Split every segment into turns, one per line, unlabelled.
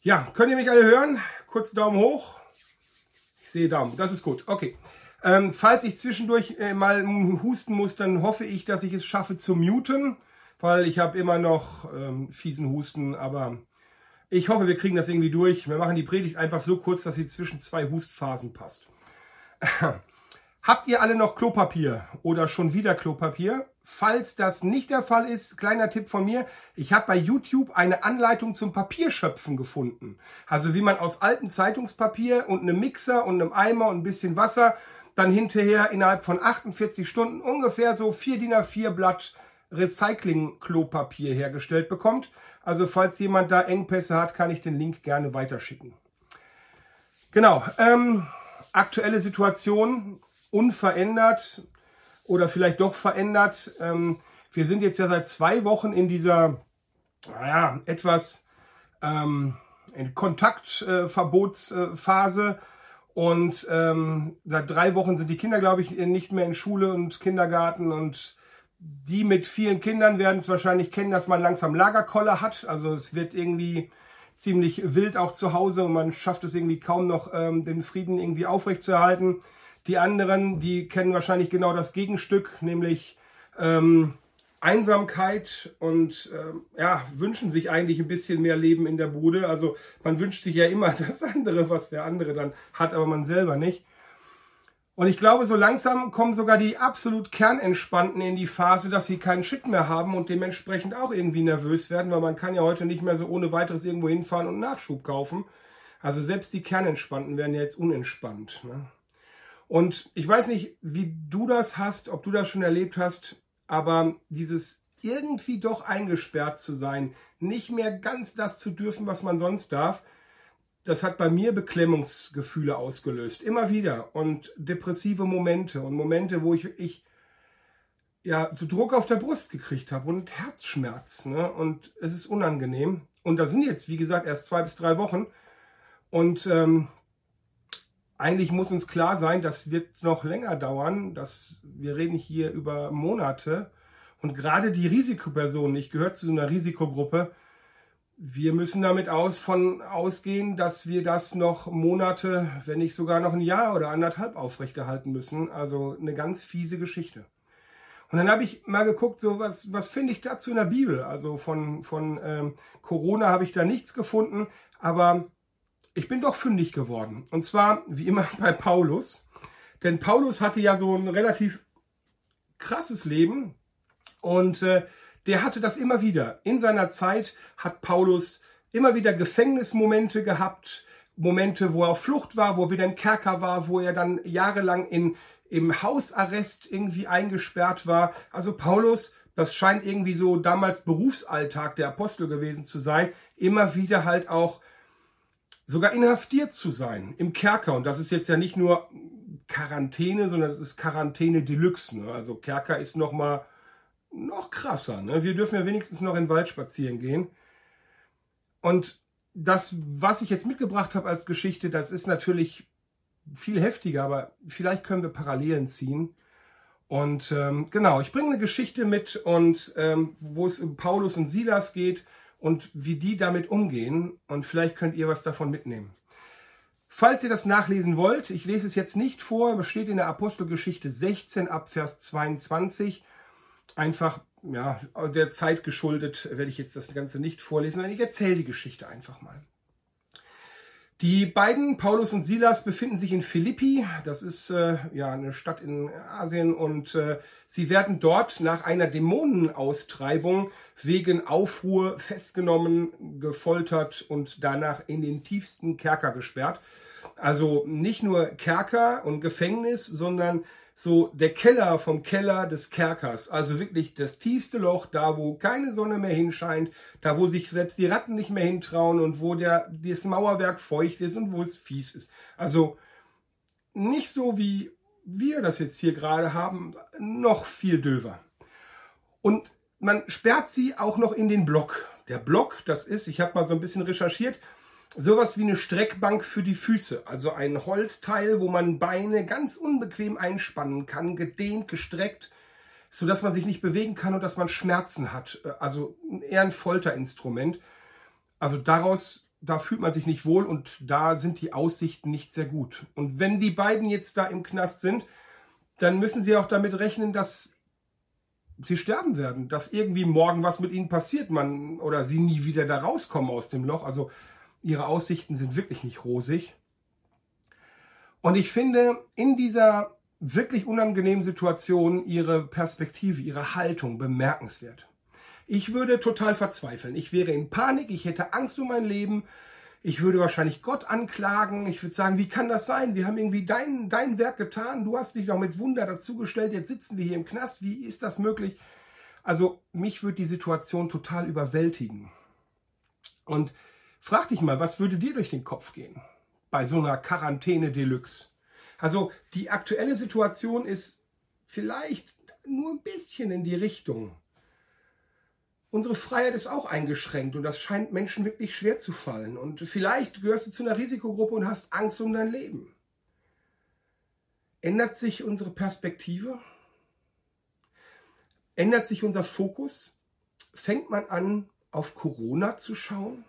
Ja, könnt ihr mich alle hören? Kurz Daumen hoch. Ich sehe Daumen, das ist gut. Okay. Ähm, falls ich zwischendurch äh, mal husten muss, dann hoffe ich, dass ich es schaffe zu muten, weil ich habe immer noch ähm, fiesen Husten, aber ich hoffe, wir kriegen das irgendwie durch. Wir machen die Predigt einfach so kurz, dass sie zwischen zwei Hustphasen passt. Habt ihr alle noch Klopapier oder schon wieder Klopapier? Falls das nicht der Fall ist, kleiner Tipp von mir, ich habe bei YouTube eine Anleitung zum Papierschöpfen gefunden. Also wie man aus altem Zeitungspapier und einem Mixer und einem Eimer und ein bisschen Wasser dann hinterher innerhalb von 48 Stunden ungefähr so 4 DIN A4 Blatt Recycling-Klopapier hergestellt bekommt. Also falls jemand da Engpässe hat, kann ich den Link gerne weiterschicken. Genau, ähm, aktuelle Situation unverändert oder vielleicht doch verändert. Ähm, wir sind jetzt ja seit zwei Wochen in dieser, naja, etwas ähm, Kontaktverbotsphase. Äh, und ähm, seit drei Wochen sind die Kinder, glaube ich, nicht mehr in Schule und Kindergarten. Und die mit vielen Kindern werden es wahrscheinlich kennen, dass man langsam Lagerkoller hat. Also es wird irgendwie ziemlich wild auch zu Hause und man schafft es irgendwie kaum noch, ähm, den Frieden irgendwie aufrechtzuerhalten. Die anderen, die kennen wahrscheinlich genau das Gegenstück, nämlich ähm, Einsamkeit und ähm, ja, wünschen sich eigentlich ein bisschen mehr Leben in der Bude. Also man wünscht sich ja immer das andere, was der andere dann hat, aber man selber nicht. Und ich glaube, so langsam kommen sogar die absolut Kernentspannten in die Phase, dass sie keinen Shit mehr haben und dementsprechend auch irgendwie nervös werden, weil man kann ja heute nicht mehr so ohne weiteres irgendwo hinfahren und Nachschub kaufen. Also selbst die Kernentspannten werden ja jetzt unentspannt. Ne? Und ich weiß nicht, wie du das hast, ob du das schon erlebt hast, aber dieses irgendwie doch eingesperrt zu sein, nicht mehr ganz das zu dürfen, was man sonst darf, das hat bei mir Beklemmungsgefühle ausgelöst. Immer wieder. Und depressive Momente und Momente, wo ich, ich ja, so Druck auf der Brust gekriegt habe und Herzschmerz. Ne? Und es ist unangenehm. Und da sind jetzt, wie gesagt, erst zwei bis drei Wochen. Und ähm, eigentlich muss uns klar sein, das wird noch länger dauern. dass wir reden hier über Monate. Und gerade die Risikopersonen, ich gehöre zu einer Risikogruppe, wir müssen damit aus, von ausgehen, dass wir das noch Monate, wenn nicht sogar noch ein Jahr oder anderthalb aufrechterhalten müssen. Also eine ganz fiese Geschichte. Und dann habe ich mal geguckt, so was, was finde ich dazu in der Bibel? Also von, von ähm, Corona habe ich da nichts gefunden, aber ich bin doch fündig geworden. Und zwar, wie immer, bei Paulus. Denn Paulus hatte ja so ein relativ krasses Leben und äh, der hatte das immer wieder. In seiner Zeit hat Paulus immer wieder Gefängnismomente gehabt, Momente, wo er auf Flucht war, wo er wieder im Kerker war, wo er dann jahrelang in, im Hausarrest irgendwie eingesperrt war. Also Paulus, das scheint irgendwie so damals Berufsalltag der Apostel gewesen zu sein, immer wieder halt auch sogar inhaftiert zu sein im Kerker. Und das ist jetzt ja nicht nur Quarantäne, sondern es ist Quarantäne Deluxe. Ne? Also Kerker ist noch mal noch krasser. Ne? Wir dürfen ja wenigstens noch in den Wald spazieren gehen. Und das, was ich jetzt mitgebracht habe als Geschichte, das ist natürlich viel heftiger, aber vielleicht können wir Parallelen ziehen. Und ähm, genau, ich bringe eine Geschichte mit und ähm, wo es um Paulus und Silas geht und wie die damit umgehen. Und vielleicht könnt ihr was davon mitnehmen. Falls ihr das nachlesen wollt, ich lese es jetzt nicht vor, es steht in der Apostelgeschichte 16 ab Vers 22. Einfach ja, der Zeit geschuldet werde ich jetzt das Ganze nicht vorlesen, sondern ich erzähle die Geschichte einfach mal. Die beiden, Paulus und Silas, befinden sich in Philippi. Das ist äh, ja eine Stadt in Asien und äh, sie werden dort nach einer Dämonenaustreibung wegen Aufruhr festgenommen, gefoltert und danach in den tiefsten Kerker gesperrt. Also nicht nur Kerker und Gefängnis, sondern so der Keller vom Keller des Kerkers. Also wirklich das tiefste Loch, da wo keine Sonne mehr hinscheint, da wo sich selbst die Ratten nicht mehr hintrauen und wo der, das Mauerwerk feucht ist und wo es fies ist. Also nicht so wie wir das jetzt hier gerade haben, noch viel döver. Und man sperrt sie auch noch in den Block. Der Block, das ist, ich habe mal so ein bisschen recherchiert, sowas wie eine Streckbank für die Füße. Also ein Holzteil, wo man Beine ganz unbequem einspannen kann, gedehnt, gestreckt, sodass man sich nicht bewegen kann und dass man Schmerzen hat. Also eher ein Folterinstrument. Also daraus da fühlt man sich nicht wohl und da sind die Aussichten nicht sehr gut. Und wenn die beiden jetzt da im Knast sind, dann müssen sie auch damit rechnen, dass sie sterben werden, dass irgendwie morgen was mit ihnen passiert, man oder sie nie wieder da rauskommen aus dem Loch. Also ihre Aussichten sind wirklich nicht rosig. Und ich finde in dieser wirklich unangenehmen Situation ihre Perspektive, ihre Haltung bemerkenswert. Ich würde total verzweifeln. Ich wäre in Panik, ich hätte Angst um mein Leben. Ich würde wahrscheinlich Gott anklagen. Ich würde sagen, wie kann das sein? Wir haben irgendwie dein, dein Werk getan. Du hast dich noch mit Wunder dazugestellt. Jetzt sitzen wir hier im Knast. Wie ist das möglich? Also mich würde die Situation total überwältigen. Und frag dich mal, was würde dir durch den Kopf gehen bei so einer Quarantäne Deluxe? Also die aktuelle Situation ist vielleicht nur ein bisschen in die Richtung unsere Freiheit ist auch eingeschränkt und das scheint Menschen wirklich schwer zu fallen. Und vielleicht gehörst du zu einer Risikogruppe und hast Angst um dein Leben. Ändert sich unsere Perspektive? Ändert sich unser Fokus? Fängt man an, auf Corona zu schauen?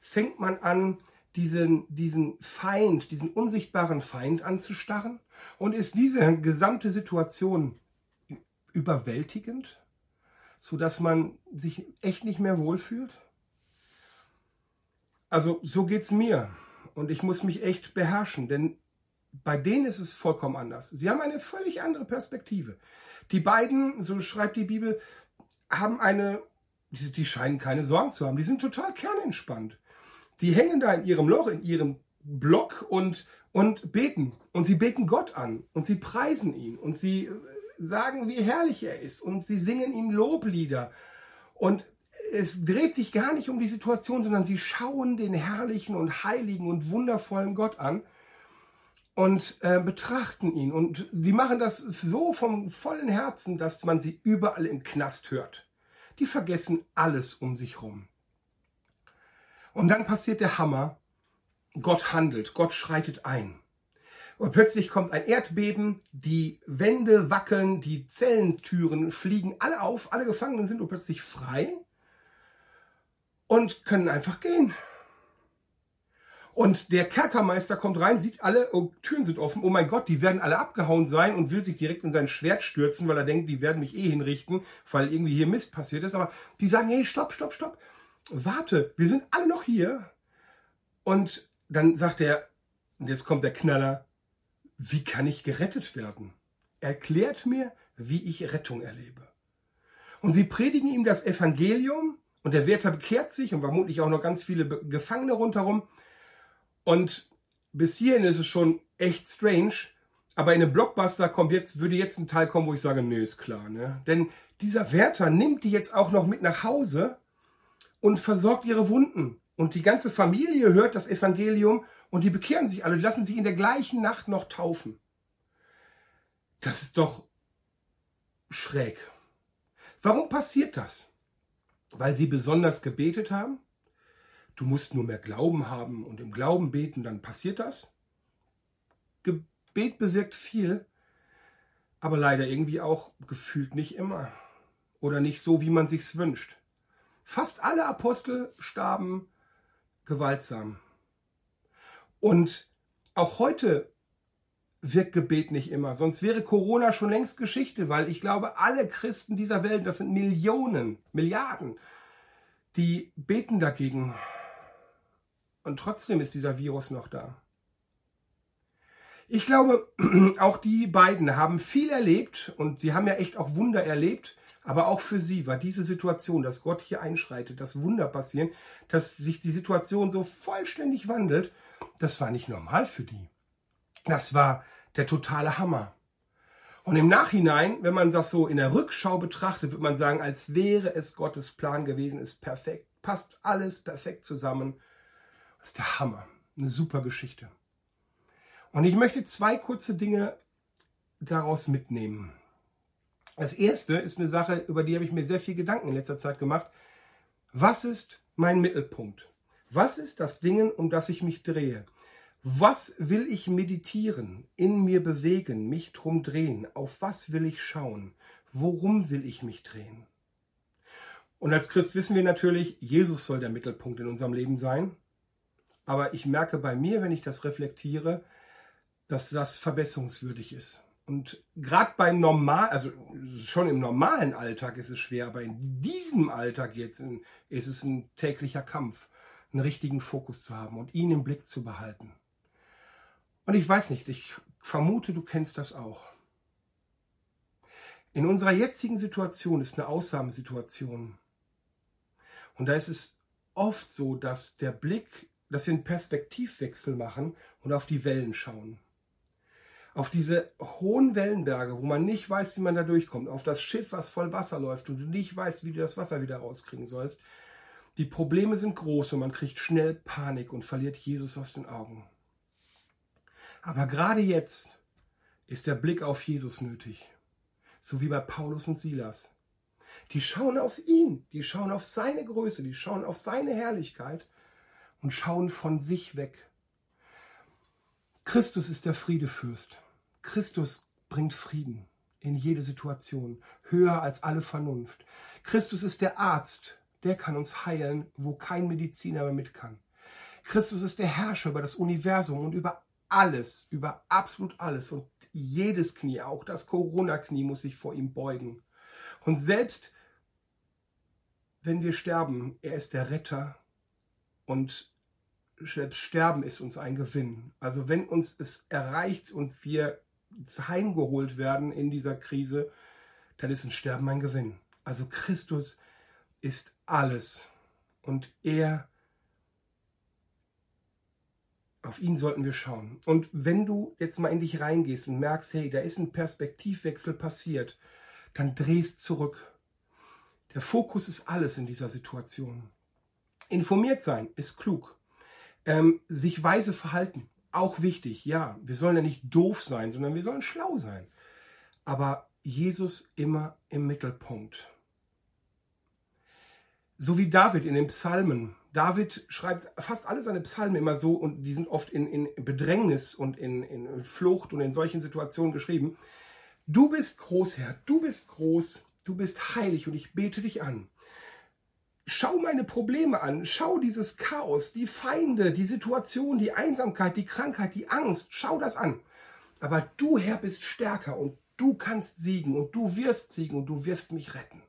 Fängt man an, diesen, diesen Feind, diesen unsichtbaren Feind anzustarren? Und ist diese gesamte Situation überwältigend? so dass man sich echt nicht mehr wohlfühlt? Also so geht es mir und ich muss mich echt beherrschen, denn bei denen ist es vollkommen anders. Sie haben eine völlig andere Perspektive. Die beiden, so schreibt die Bibel, haben eine, die, die scheinen keine Sorgen zu haben. Die sind total kernentspannt. Die hängen da in ihrem Loch, in ihrem Block und, und beten. Und sie beten Gott an und sie preisen ihn und sie sagen, wie herrlich er ist und sie singen ihm Loblieder. Und es dreht sich gar nicht um die Situation, sondern sie schauen den herrlichen und heiligen und wundervollen Gott an und äh, betrachten ihn. Und die machen das so vom vollen Herzen, dass man sie überall im Knast hört. Die vergessen alles um sich herum. Und dann passiert der Hammer. Gott handelt, Gott schreitet ein. Und plötzlich kommt ein Erdbeben, die Wände wackeln, die Zellentüren fliegen alle auf, alle Gefangenen sind plötzlich frei und können einfach gehen. Und der Kerkermeister kommt rein, sieht alle, oh, Türen sind offen, oh mein Gott, die werden alle abgehauen sein und will sich direkt in sein Schwert stürzen, weil er denkt, die werden mich eh hinrichten, weil irgendwie hier Mist passiert ist. Aber die sagen, hey, stopp, stopp, stopp, warte, wir sind alle noch hier. Und dann sagt er, und jetzt kommt der Knaller, wie kann ich gerettet werden? Erklärt mir, wie ich Rettung erlebe. Und sie predigen ihm das Evangelium und der Wärter bekehrt sich und vermutlich auch noch ganz viele Gefangene rundherum. Und bis hierhin ist es schon echt strange. Aber in einem Blockbuster kommt jetzt, würde jetzt ein Teil kommen, wo ich sage, nee, ist klar. Ne? Denn dieser Wärter nimmt die jetzt auch noch mit nach Hause und versorgt ihre Wunden. Und die ganze Familie hört das Evangelium und die bekehren sich alle, die lassen sich in der gleichen Nacht noch taufen. Das ist doch schräg. Warum passiert das? Weil sie besonders gebetet haben? Du musst nur mehr Glauben haben und im Glauben beten, dann passiert das? Gebet bewirkt viel, aber leider irgendwie auch gefühlt nicht immer oder nicht so, wie man sich's wünscht. Fast alle Apostel starben gewaltsam. Und auch heute wirkt Gebet nicht immer. Sonst wäre Corona schon längst Geschichte, weil ich glaube, alle Christen dieser Welt, das sind Millionen, Milliarden, die beten dagegen. Und trotzdem ist dieser Virus noch da. Ich glaube, auch die beiden haben viel erlebt und sie haben ja echt auch Wunder erlebt. Aber auch für sie war diese Situation, dass Gott hier einschreitet, dass Wunder passieren, dass sich die Situation so vollständig wandelt, das war nicht normal für die. Das war der totale Hammer. Und im Nachhinein, wenn man das so in der Rückschau betrachtet, wird man sagen, als wäre es Gottes Plan gewesen, ist perfekt, passt alles perfekt zusammen. Das ist der Hammer. Eine super Geschichte. Und ich möchte zwei kurze Dinge daraus mitnehmen. Das erste ist eine Sache, über die habe ich mir sehr viel Gedanken in letzter Zeit gemacht. Was ist mein Mittelpunkt? Was ist das Ding, um das ich mich drehe? Was will ich meditieren, in mir bewegen, mich drum drehen? Auf was will ich schauen? Worum will ich mich drehen? Und als Christ wissen wir natürlich, Jesus soll der Mittelpunkt in unserem Leben sein. Aber ich merke bei mir, wenn ich das reflektiere, dass das verbesserungswürdig ist. Und gerade beim normal, also schon im normalen Alltag ist es schwer, aber in diesem Alltag jetzt ist es ein täglicher Kampf, einen richtigen Fokus zu haben und ihn im Blick zu behalten. Und ich weiß nicht, ich vermute, du kennst das auch. In unserer jetzigen Situation ist eine Ausnahmesituation. Und da ist es oft so, dass der Blick, dass wir einen Perspektivwechsel machen und auf die Wellen schauen auf diese hohen Wellenberge, wo man nicht weiß, wie man da durchkommt, auf das Schiff, was voll Wasser läuft und du nicht weißt, wie du das Wasser wieder rauskriegen sollst. Die Probleme sind groß und man kriegt schnell Panik und verliert Jesus aus den Augen. Aber gerade jetzt ist der Blick auf Jesus nötig, so wie bei Paulus und Silas. Die schauen auf ihn, die schauen auf seine Größe, die schauen auf seine Herrlichkeit und schauen von sich weg. Christus ist der Friedefürst. Christus bringt Frieden in jede Situation, höher als alle Vernunft. Christus ist der Arzt, der kann uns heilen, wo kein Mediziner mehr mit kann. Christus ist der Herrscher über das Universum und über alles, über absolut alles und jedes Knie, auch das Corona-Knie muss sich vor ihm beugen. Und selbst wenn wir sterben, er ist der Retter und selbst Sterben ist uns ein Gewinn. Also wenn uns es erreicht und wir heimgeholt werden in dieser Krise, dann ist ein Sterben ein Gewinn. Also Christus ist alles und er, auf ihn sollten wir schauen. Und wenn du jetzt mal in dich reingehst und merkst, hey, da ist ein Perspektivwechsel passiert, dann drehst zurück. Der Fokus ist alles in dieser Situation. Informiert sein ist klug. Ähm, sich weise verhalten auch wichtig, ja. Wir sollen ja nicht doof sein, sondern wir sollen schlau sein. Aber Jesus immer im Mittelpunkt. So wie David in den Psalmen. David schreibt fast alle seine Psalmen immer so und die sind oft in, in Bedrängnis und in, in Flucht und in solchen Situationen geschrieben. Du bist groß, Herr, du bist groß, du bist heilig und ich bete dich an. Schau meine Probleme an, schau dieses Chaos, die Feinde, die Situation, die Einsamkeit, die Krankheit, die Angst, schau das an. Aber du, Herr, bist stärker und du kannst siegen und du wirst siegen und du wirst mich retten.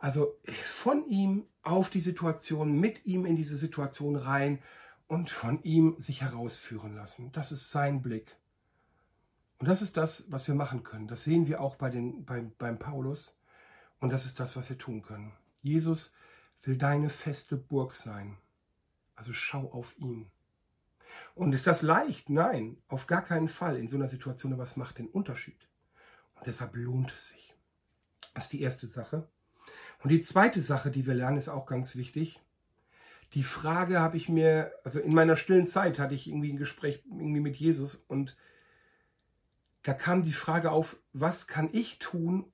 Also von ihm auf die Situation, mit ihm in diese Situation rein und von ihm sich herausführen lassen. Das ist sein Blick. Und das ist das, was wir machen können. Das sehen wir auch bei den, beim, beim Paulus. Und das ist das, was wir tun können. Jesus will deine feste Burg sein. Also schau auf ihn. Und ist das leicht? Nein, auf gar keinen Fall in so einer Situation, aber es macht den Unterschied. Und deshalb lohnt es sich. Das ist die erste Sache. Und die zweite Sache, die wir lernen, ist auch ganz wichtig. Die Frage habe ich mir, also in meiner stillen Zeit hatte ich irgendwie ein Gespräch irgendwie mit Jesus und da kam die Frage auf, was kann ich tun?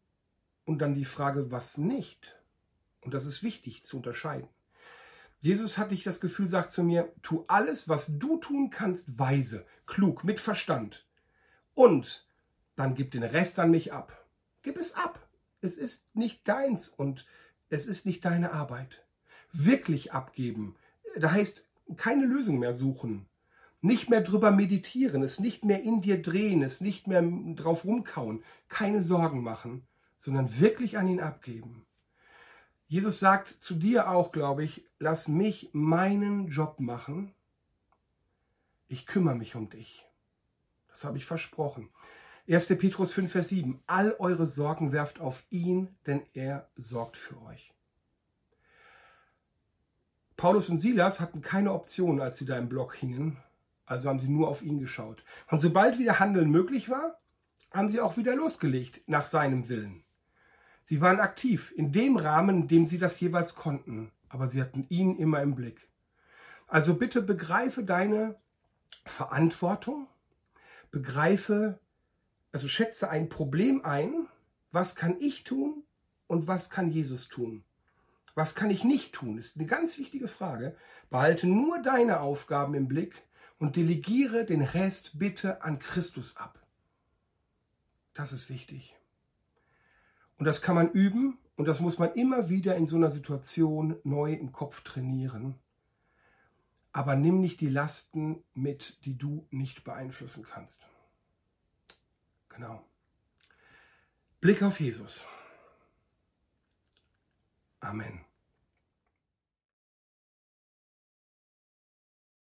Und dann die Frage, was nicht? Und das ist wichtig zu unterscheiden. Jesus hatte ich das Gefühl, sagt zu mir, tu alles, was du tun kannst, weise, klug, mit Verstand. Und dann gib den Rest an mich ab. Gib es ab. Es ist nicht deins und es ist nicht deine Arbeit. Wirklich abgeben. Da heißt, keine Lösung mehr suchen. Nicht mehr drüber meditieren, es nicht mehr in dir drehen, es nicht mehr drauf rumkauen, keine Sorgen machen, sondern wirklich an ihn abgeben. Jesus sagt zu dir auch, glaube ich, lass mich meinen Job machen. Ich kümmere mich um dich. Das habe ich versprochen. 1. Petrus 5, Vers 7. All eure Sorgen werft auf ihn, denn er sorgt für euch. Paulus und Silas hatten keine Option, als sie da im Block hingen. Also haben sie nur auf ihn geschaut. Und sobald wieder Handeln möglich war, haben sie auch wieder losgelegt nach seinem Willen. Sie waren aktiv in dem Rahmen, in dem sie das jeweils konnten, aber sie hatten ihn immer im Blick. Also bitte begreife deine Verantwortung, begreife, also schätze ein Problem ein, was kann ich tun und was kann Jesus tun? Was kann ich nicht tun? Ist eine ganz wichtige Frage. Behalte nur deine Aufgaben im Blick und delegiere den Rest bitte an Christus ab. Das ist wichtig. Und das kann man üben Und das muss man immer wieder in so einer Situation neu im Kopf trainieren. Aber nimm nicht die Lasten mit, die du nicht beeinflussen kannst. Genau. Blick auf Jesus. Amen.